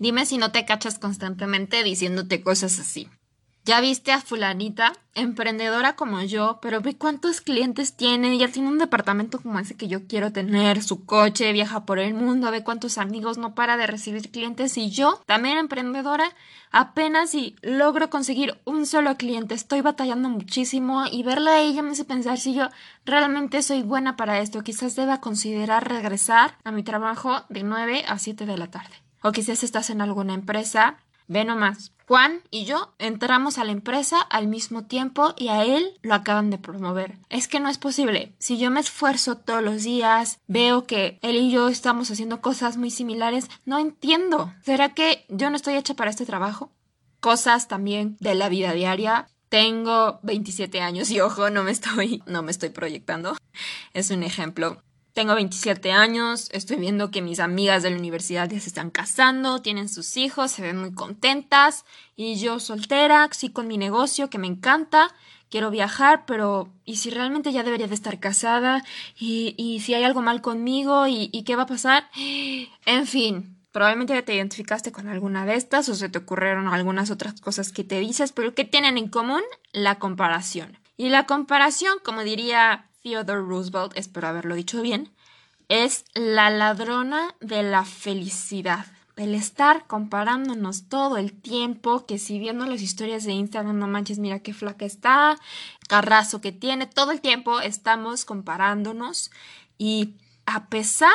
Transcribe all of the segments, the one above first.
Dime si no te cachas constantemente diciéndote cosas así. Ya viste a fulanita, emprendedora como yo, pero ve cuántos clientes tiene, ya tiene un departamento como ese que yo quiero tener, su coche, viaja por el mundo, ve cuántos amigos, no para de recibir clientes y yo, también emprendedora, apenas si logro conseguir un solo cliente, estoy batallando muchísimo y verla a ella me hace pensar si yo realmente soy buena para esto, quizás deba considerar regresar a mi trabajo de 9 a 7 de la tarde. O quizás estás en alguna empresa Ve nomás. Juan y yo entramos a la empresa al mismo tiempo y a él lo acaban de promover. Es que no es posible. Si yo me esfuerzo todos los días, veo que él y yo estamos haciendo cosas muy similares, no entiendo. ¿Será que yo no estoy hecha para este trabajo? Cosas también de la vida diaria. Tengo 27 años y ojo, no me estoy no me estoy proyectando. Es un ejemplo. Tengo 27 años, estoy viendo que mis amigas de la universidad ya se están casando, tienen sus hijos, se ven muy contentas y yo soltera, sí con mi negocio que me encanta, quiero viajar, pero ¿y si realmente ya debería de estar casada? ¿Y, y si hay algo mal conmigo? ¿Y, ¿Y qué va a pasar? En fin, probablemente te identificaste con alguna de estas o se te ocurrieron algunas otras cosas que te dices, pero ¿qué tienen en común? La comparación. Y la comparación, como diría Theodore Roosevelt, espero haberlo dicho bien, es la ladrona de la felicidad. El estar comparándonos todo el tiempo, que si viendo las historias de Instagram, no manches, mira qué flaca está, carrazo que tiene, todo el tiempo estamos comparándonos y a pesar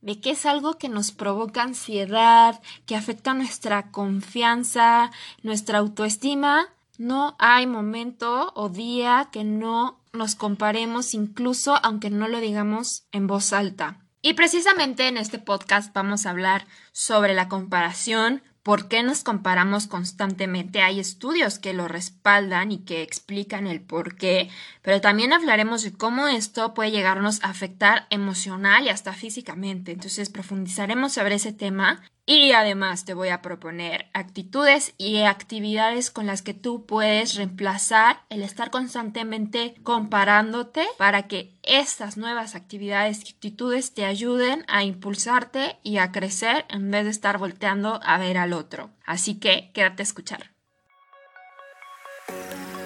de que es algo que nos provoca ansiedad, que afecta nuestra confianza, nuestra autoestima, no hay momento o día que no nos comparemos incluso aunque no lo digamos en voz alta. Y precisamente en este podcast vamos a hablar sobre la comparación, por qué nos comparamos constantemente. Hay estudios que lo respaldan y que explican el por qué, pero también hablaremos de cómo esto puede llegarnos a afectar emocional y hasta físicamente. Entonces profundizaremos sobre ese tema y además te voy a proponer actitudes y actividades con las que tú puedes reemplazar el estar constantemente comparándote para que estas nuevas actividades y actitudes te ayuden a impulsarte y a crecer en vez de estar volteando a ver al otro. Así que quédate a escuchar.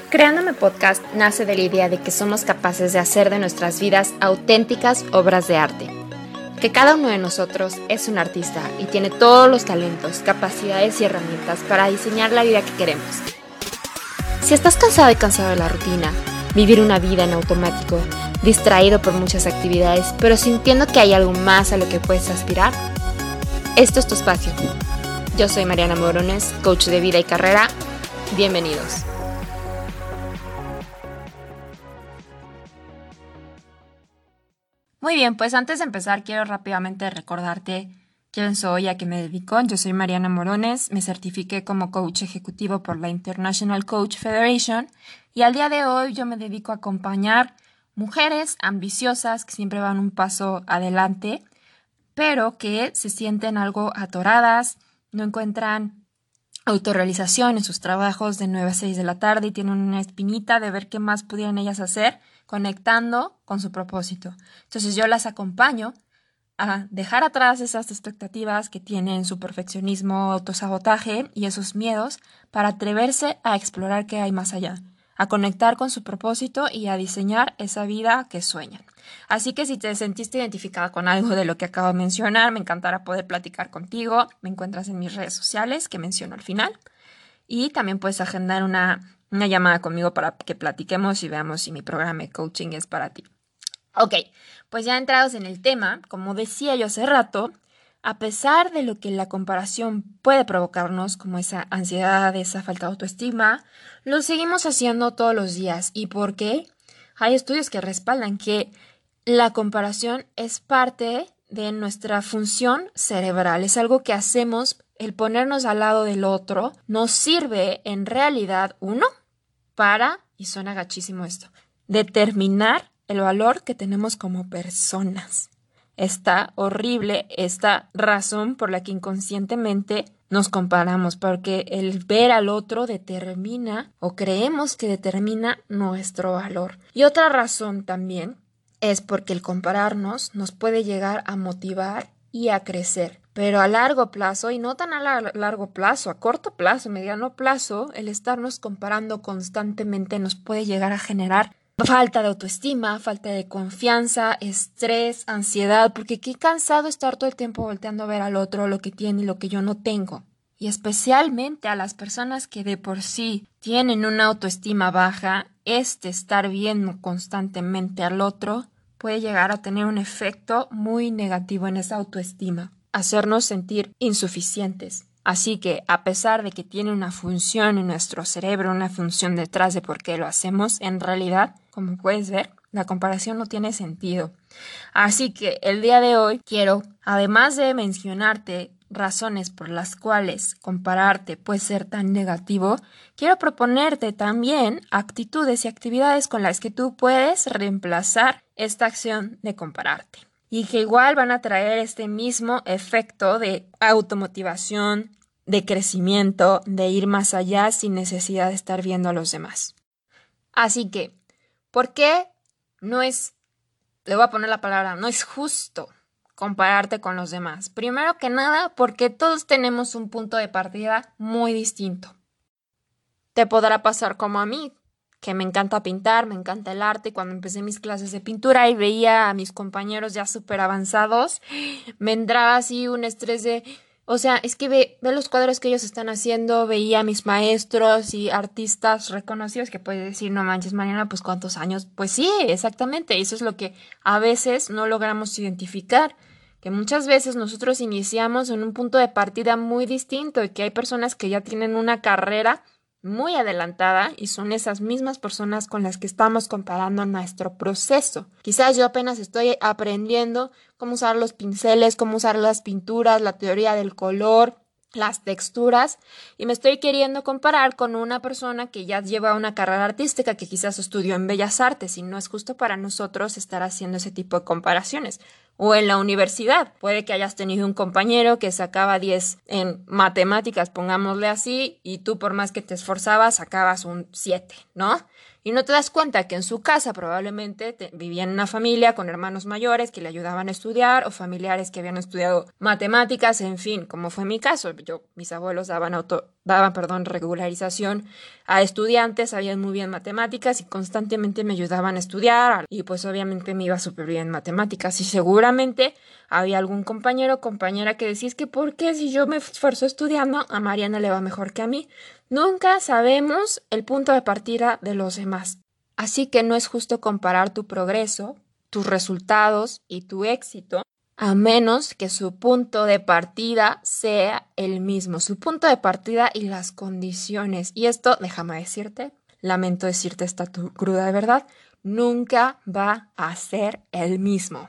Creándome Podcast nace de la idea de que somos capaces de hacer de nuestras vidas auténticas obras de arte que cada uno de nosotros es un artista y tiene todos los talentos, capacidades y herramientas para diseñar la vida que queremos. Si estás cansado y cansado de la rutina, vivir una vida en automático, distraído por muchas actividades, pero sintiendo que hay algo más a lo que puedes aspirar, esto es tu espacio. Yo soy Mariana Morones, coach de vida y carrera. Bienvenidos. Muy bien, pues antes de empezar quiero rápidamente recordarte quién soy, a qué me dedico. Yo soy Mariana Morones, me certifiqué como coach ejecutivo por la International Coach Federation y al día de hoy yo me dedico a acompañar mujeres ambiciosas que siempre van un paso adelante, pero que se sienten algo atoradas, no encuentran autorrealización en sus trabajos de 9 a 6 de la tarde y tienen una espinita de ver qué más pudieran ellas hacer conectando con su propósito. Entonces yo las acompaño a dejar atrás esas expectativas que tienen su perfeccionismo, autosabotaje y esos miedos para atreverse a explorar qué hay más allá, a conectar con su propósito y a diseñar esa vida que sueñan. Así que si te sentiste identificada con algo de lo que acabo de mencionar, me encantará poder platicar contigo. Me encuentras en mis redes sociales que menciono al final. Y también puedes agendar una una llamada conmigo para que platiquemos y veamos si mi programa de coaching es para ti. Ok, pues ya entrados en el tema, como decía yo hace rato, a pesar de lo que la comparación puede provocarnos, como esa ansiedad, esa falta de autoestima, lo seguimos haciendo todos los días. ¿Y por qué? Hay estudios que respaldan que la comparación es parte de nuestra función cerebral, es algo que hacemos, el ponernos al lado del otro, nos sirve en realidad, uno, para, y suena gachísimo esto, determinar el valor que tenemos como personas. Está horrible esta razón por la que inconscientemente nos comparamos, porque el ver al otro determina o creemos que determina nuestro valor. Y otra razón también es porque el compararnos nos puede llegar a motivar y a crecer. Pero a largo plazo, y no tan a largo plazo, a corto plazo, mediano plazo, el estarnos comparando constantemente nos puede llegar a generar falta de autoestima, falta de confianza, estrés, ansiedad, porque qué cansado estar todo el tiempo volteando a ver al otro lo que tiene y lo que yo no tengo. Y especialmente a las personas que de por sí tienen una autoestima baja, este estar viendo constantemente al otro puede llegar a tener un efecto muy negativo en esa autoestima, hacernos sentir insuficientes. Así que, a pesar de que tiene una función en nuestro cerebro, una función detrás de por qué lo hacemos, en realidad, como puedes ver, la comparación no tiene sentido. Así que el día de hoy quiero, además de mencionarte razones por las cuales compararte puede ser tan negativo, quiero proponerte también actitudes y actividades con las que tú puedes reemplazar esta acción de compararte y que igual van a traer este mismo efecto de automotivación, de crecimiento, de ir más allá sin necesidad de estar viendo a los demás. Así que, ¿por qué no es, le voy a poner la palabra, no es justo compararte con los demás. Primero que nada, porque todos tenemos un punto de partida muy distinto. Te podrá pasar como a mí, que me encanta pintar, me encanta el arte. Cuando empecé mis clases de pintura y veía a mis compañeros ya súper avanzados, me entraba así un estrés de... O sea, es que ve, ve, los cuadros que ellos están haciendo, veía a mis maestros y artistas reconocidos que puede decir, no manches, Mariana, pues cuántos años. Pues sí, exactamente, eso es lo que a veces no logramos identificar que muchas veces nosotros iniciamos en un punto de partida muy distinto y que hay personas que ya tienen una carrera muy adelantada y son esas mismas personas con las que estamos comparando nuestro proceso. Quizás yo apenas estoy aprendiendo cómo usar los pinceles, cómo usar las pinturas, la teoría del color, las texturas y me estoy queriendo comparar con una persona que ya lleva una carrera artística que quizás estudió en bellas artes y no es justo para nosotros estar haciendo ese tipo de comparaciones o en la universidad. Puede que hayas tenido un compañero que sacaba 10 en matemáticas, pongámosle así, y tú por más que te esforzabas sacabas un 7, ¿no? Y no te das cuenta que en su casa probablemente vivía en una familia con hermanos mayores que le ayudaban a estudiar o familiares que habían estudiado matemáticas, en fin, como fue mi caso. Yo, mis abuelos daban auto, daban, perdón, regularización a estudiantes, sabían muy bien matemáticas y constantemente me ayudaban a estudiar y pues obviamente me iba súper bien en matemáticas y seguramente había algún compañero o compañera que decía es que ¿por qué si yo me esfuerzo estudiando a Mariana le va mejor que a mí? Nunca sabemos el punto de partida de los demás. Así que no es justo comparar tu progreso, tus resultados y tu éxito a menos que su punto de partida sea el mismo, su punto de partida y las condiciones. Y esto, déjame decirte, lamento decirte esta cruda de verdad, nunca va a ser el mismo.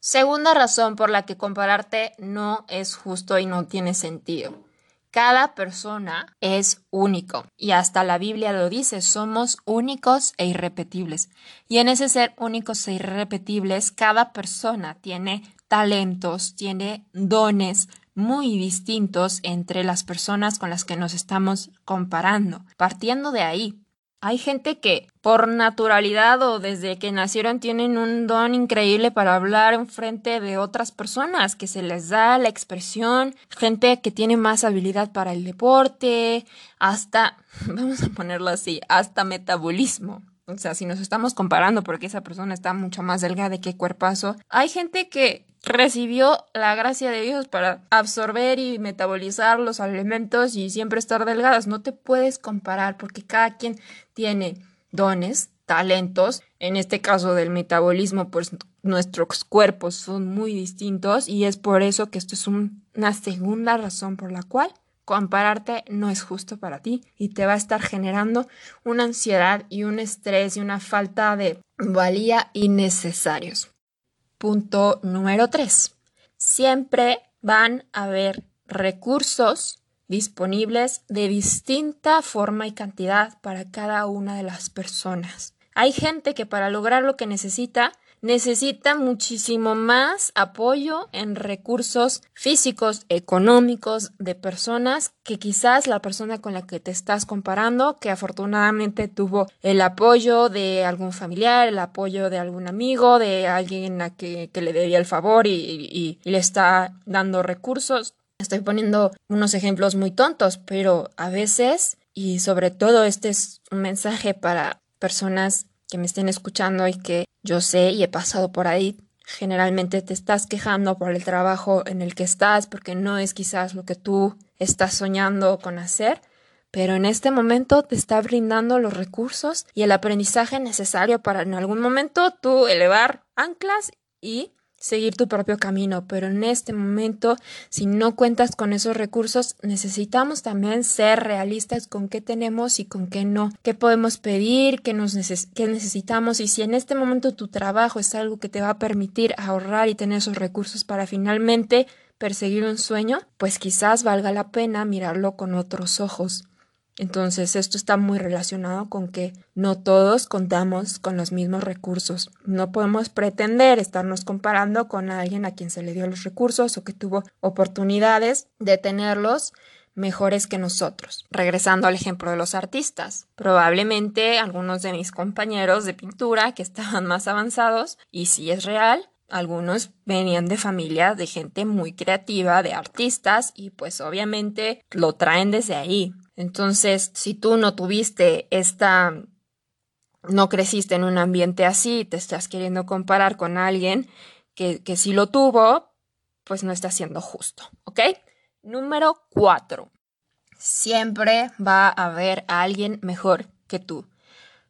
Segunda razón por la que compararte no es justo y no tiene sentido. Cada persona es único y hasta la Biblia lo dice, somos únicos e irrepetibles. Y en ese ser únicos e irrepetibles, cada persona tiene talentos, tiene dones muy distintos entre las personas con las que nos estamos comparando. Partiendo de ahí, hay gente que por naturalidad o desde que nacieron tienen un don increíble para hablar en frente de otras personas, que se les da la expresión, gente que tiene más habilidad para el deporte, hasta, vamos a ponerlo así, hasta metabolismo. O sea, si nos estamos comparando porque esa persona está mucho más delgada que cuerpazo, hay gente que recibió la gracia de Dios para absorber y metabolizar los alimentos y siempre estar delgadas. No te puedes comparar porque cada quien tiene dones, talentos. En este caso del metabolismo, pues nuestros cuerpos son muy distintos y es por eso que esto es una segunda razón por la cual compararte no es justo para ti y te va a estar generando una ansiedad y un estrés y una falta de valía innecesarios. Punto número 3. Siempre van a haber recursos disponibles de distinta forma y cantidad para cada una de las personas. Hay gente que para lograr lo que necesita necesita muchísimo más apoyo en recursos físicos, económicos, de personas que quizás la persona con la que te estás comparando, que afortunadamente tuvo el apoyo de algún familiar, el apoyo de algún amigo, de alguien a que, que le debía el favor y, y le está dando recursos. Estoy poniendo unos ejemplos muy tontos, pero a veces, y sobre todo este es un mensaje para personas que me estén escuchando y que yo sé y he pasado por ahí, generalmente te estás quejando por el trabajo en el que estás porque no es quizás lo que tú estás soñando con hacer, pero en este momento te está brindando los recursos y el aprendizaje necesario para en algún momento tú elevar anclas y seguir tu propio camino, pero en este momento, si no cuentas con esos recursos, necesitamos también ser realistas con qué tenemos y con qué no, qué podemos pedir, qué, nos qué necesitamos y si en este momento tu trabajo es algo que te va a permitir ahorrar y tener esos recursos para finalmente perseguir un sueño, pues quizás valga la pena mirarlo con otros ojos. Entonces, esto está muy relacionado con que no todos contamos con los mismos recursos. No podemos pretender estarnos comparando con alguien a quien se le dio los recursos o que tuvo oportunidades de tenerlos mejores que nosotros. Regresando al ejemplo de los artistas, probablemente algunos de mis compañeros de pintura que estaban más avanzados, y si es real, algunos venían de familias de gente muy creativa, de artistas, y pues obviamente lo traen desde ahí. Entonces, si tú no tuviste esta, no creciste en un ambiente así, te estás queriendo comparar con alguien que, que sí lo tuvo, pues no está siendo justo, ¿ok? Número cuatro. Siempre va a haber alguien mejor que tú.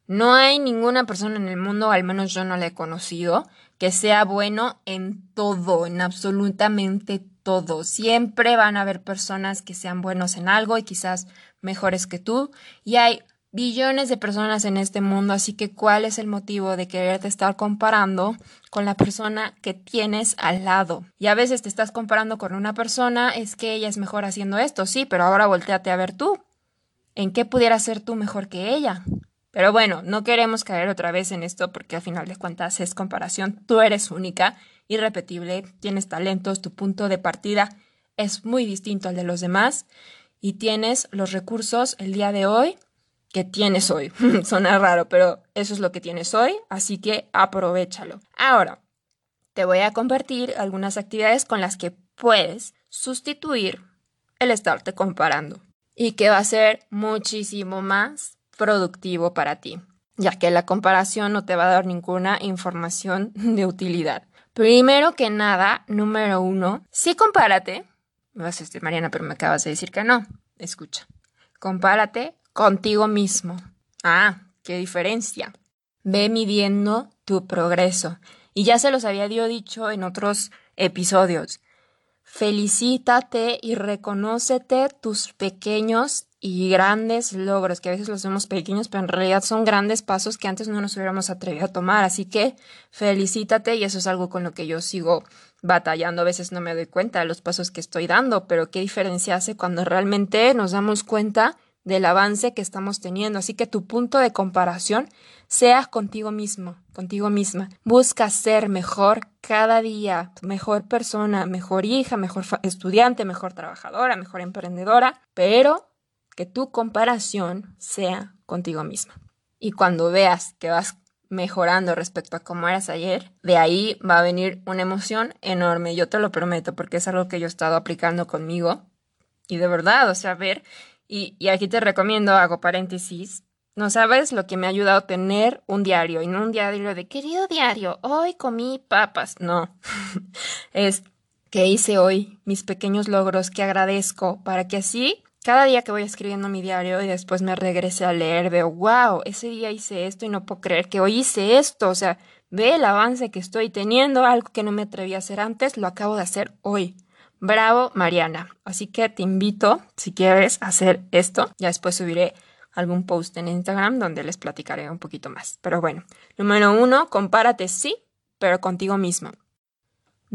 No hay ninguna persona en el mundo, al menos yo no la he conocido, que sea bueno en todo, en absolutamente todo. Siempre van a haber personas que sean buenos en algo y quizás mejores que tú. Y hay billones de personas en este mundo, así que ¿cuál es el motivo de quererte estar comparando con la persona que tienes al lado? Y a veces te estás comparando con una persona, es que ella es mejor haciendo esto, sí, pero ahora volteate a ver tú. ¿En qué pudiera ser tú mejor que ella? Pero bueno, no queremos caer otra vez en esto porque al final de cuentas es comparación. Tú eres única, irrepetible, tienes talentos, tu punto de partida es muy distinto al de los demás y tienes los recursos el día de hoy que tienes hoy. Suena raro, pero eso es lo que tienes hoy, así que aprovechalo. Ahora, te voy a compartir algunas actividades con las que puedes sustituir el estarte comparando y que va a ser muchísimo más productivo para ti, ya que la comparación no te va a dar ninguna información de utilidad. Primero que nada, número uno, sí compárate, me vas a decir, Mariana, pero me acabas de decir que no. Escucha. Compárate contigo mismo. Ah, qué diferencia. Ve midiendo tu progreso. Y ya se los había dicho en otros episodios. Felicítate y reconócete tus pequeños y grandes logros, que a veces los vemos pequeños, pero en realidad son grandes pasos que antes no nos hubiéramos atrevido a tomar. Así que felicítate y eso es algo con lo que yo sigo batallando. A veces no me doy cuenta de los pasos que estoy dando, pero qué diferencia hace cuando realmente nos damos cuenta del avance que estamos teniendo. Así que tu punto de comparación sea contigo mismo, contigo misma. Busca ser mejor cada día, mejor persona, mejor hija, mejor estudiante, mejor trabajadora, mejor emprendedora, pero que tu comparación sea contigo misma. Y cuando veas que vas mejorando respecto a cómo eras ayer, de ahí va a venir una emoción enorme, yo te lo prometo, porque es algo que yo he estado aplicando conmigo. Y de verdad, o sea, ver, y, y aquí te recomiendo, hago paréntesis, no sabes lo que me ha ayudado a tener un diario, y no un diario de querido diario, hoy comí papas, no, es que hice hoy mis pequeños logros que agradezco para que así cada día que voy escribiendo mi diario y después me regrese a leer, veo, wow, ese día hice esto y no puedo creer que hoy hice esto. O sea, ve el avance que estoy teniendo, algo que no me atreví a hacer antes, lo acabo de hacer hoy. Bravo, Mariana. Así que te invito, si quieres, hacer esto. Ya después subiré algún post en Instagram donde les platicaré un poquito más. Pero bueno, número uno, compárate sí, pero contigo mismo.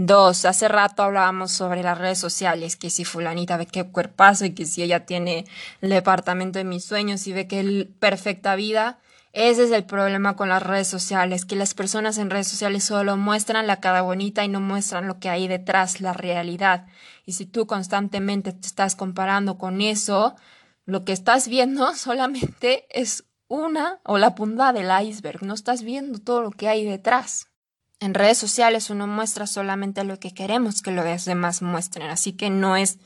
Dos, hace rato hablábamos sobre las redes sociales, que si fulanita ve qué cuerpazo y que si ella tiene el departamento de mis sueños y ve qué perfecta vida, Ese es el problema con las redes sociales, que las personas en redes sociales solo muestran la cara bonita y no muestran lo que hay detrás, la realidad. Y si tú constantemente te estás comparando con eso, lo que estás viendo solamente es una o la punta del iceberg, no estás viendo todo lo que hay detrás. En redes sociales uno muestra solamente lo que queremos que los demás muestren, así que no es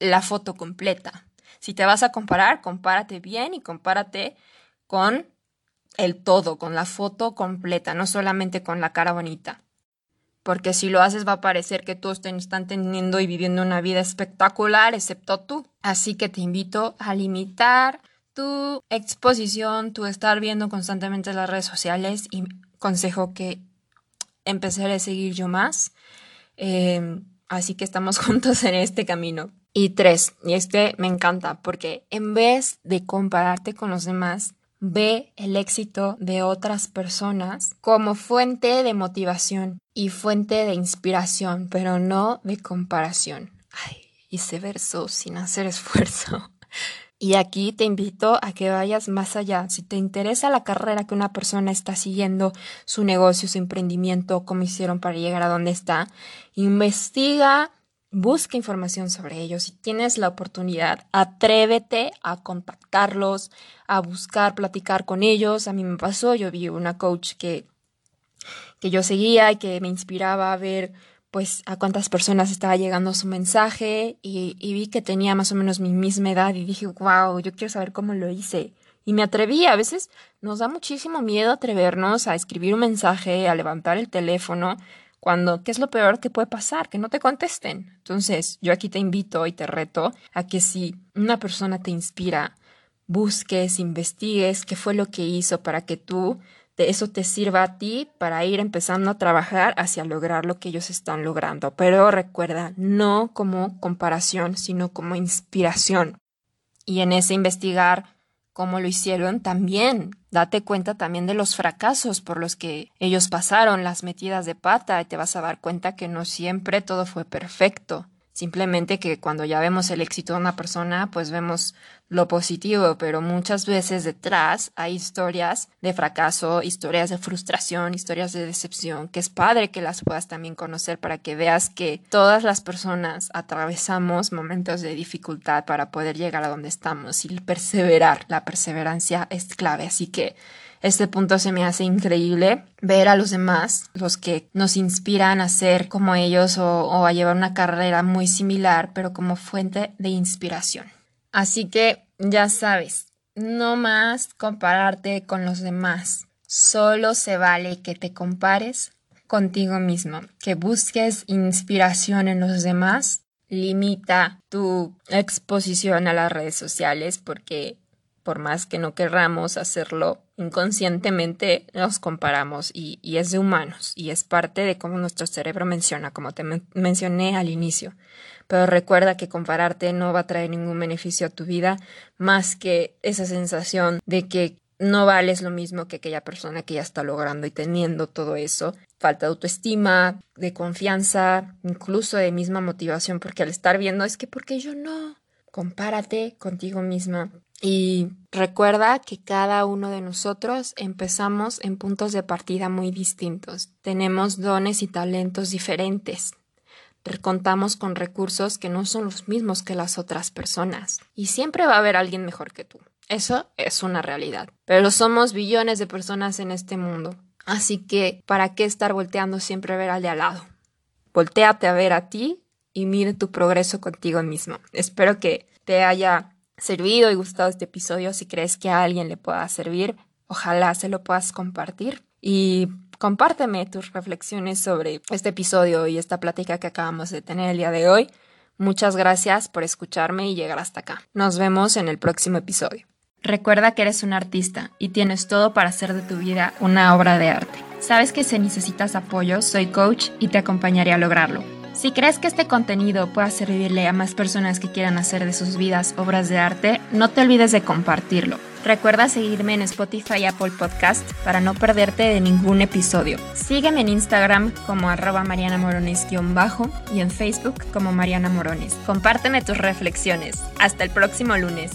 la foto completa. Si te vas a comparar, compárate bien y compárate con el todo, con la foto completa, no solamente con la cara bonita. Porque si lo haces va a parecer que todos están teniendo y viviendo una vida espectacular, excepto tú. Así que te invito a limitar tu exposición, tu estar viendo constantemente las redes sociales y consejo que empezaré a seguir yo más. Em, así que estamos juntos en este camino. Y tres, y este me encanta porque en vez de compararte con los demás, ve el éxito de otras personas como fuente de motivación y fuente de inspiración, pero no de comparación. Ay, hice verso sin hacer esfuerzo. Y aquí te invito a que vayas más allá. Si te interesa la carrera que una persona está siguiendo, su negocio, su emprendimiento, cómo hicieron para llegar a donde está, investiga, busca información sobre ellos. Si tienes la oportunidad, atrévete a contactarlos, a buscar, platicar con ellos. A mí me pasó, yo vi una coach que, que yo seguía y que me inspiraba a ver pues a cuántas personas estaba llegando su mensaje y, vi que tenía más o menos mi misma edad y dije, wow, yo quiero saber cómo lo hice. Y me atreví, a veces nos da muchísimo miedo atrevernos a escribir un mensaje, a levantar el teléfono, cuando, ¿qué es lo peor que puede pasar? Que no te contesten. Entonces, yo aquí te invito y te reto a que si una persona te inspira, busques, investigues qué fue lo que hizo para que tú eso te sirva a ti para ir empezando a trabajar hacia lograr lo que ellos están logrando. Pero recuerda, no como comparación, sino como inspiración. Y en ese investigar cómo lo hicieron, también date cuenta también de los fracasos por los que ellos pasaron, las metidas de pata, y te vas a dar cuenta que no siempre todo fue perfecto. Simplemente que cuando ya vemos el éxito de una persona, pues vemos lo positivo, pero muchas veces detrás hay historias de fracaso, historias de frustración, historias de decepción, que es padre que las puedas también conocer para que veas que todas las personas atravesamos momentos de dificultad para poder llegar a donde estamos y perseverar. La perseverancia es clave, así que este punto se me hace increíble ver a los demás, los que nos inspiran a ser como ellos o, a llevar una carrera muy similar, pero como fuente de inspiración. Así que ya sabes, no más compararte con los demás. Solo se vale que te compares contigo mismo, que busques inspiración en los demás. Limita tu exposición a las redes sociales porque por más que no querramos hacerlo inconscientemente, nos comparamos y, es de humanos y es parte de cómo nuestro cerebro menciona, como te mencioné al inicio. Pero recuerda que compararte no va a traer ningún beneficio a tu vida más que esa sensación de que no vales lo mismo que aquella persona que ya está logrando y teniendo todo eso. Falta de autoestima, de confianza, incluso de misma motivación, porque al estar viendo es que porque yo no, compárate contigo misma y recuerda que cada uno de nosotros empezamos en puntos de partida muy distintos. Tenemos dones y talentos diferentes. Contamos con recursos que no son los mismos que las otras personas. Y siempre va a haber alguien mejor que tú. Eso es una realidad. Pero somos billones de personas en este mundo. Así que, ¿para qué estar volteando siempre a ver al de al lado? Voltéate a ver a ti y mire tu progreso contigo mismo. Espero que te haya servido y gustado este episodio. Si crees que a alguien le pueda servir, ojalá se lo puedas compartir. Y compárteme tus reflexiones sobre este episodio y esta plática que acabamos de tener el día de hoy. Muchas gracias por escucharme y llegar hasta acá. Nos vemos en el próximo episodio. Recuerda que eres un artista y tienes todo para hacer de tu vida una obra de arte. Sabes que si necesitas apoyo, soy coach y te acompañaré a lograrlo. Si crees que este contenido pueda servirle a más personas que quieran hacer de sus vidas obras de arte, no te olvides de compartirlo. Recuerda seguirme en Spotify y Apple Podcast para no perderte de ningún episodio. Sígueme en Instagram como arroba Mariana Morones-bajo y en Facebook como Mariana Morones. Compárteme tus reflexiones. Hasta el próximo lunes.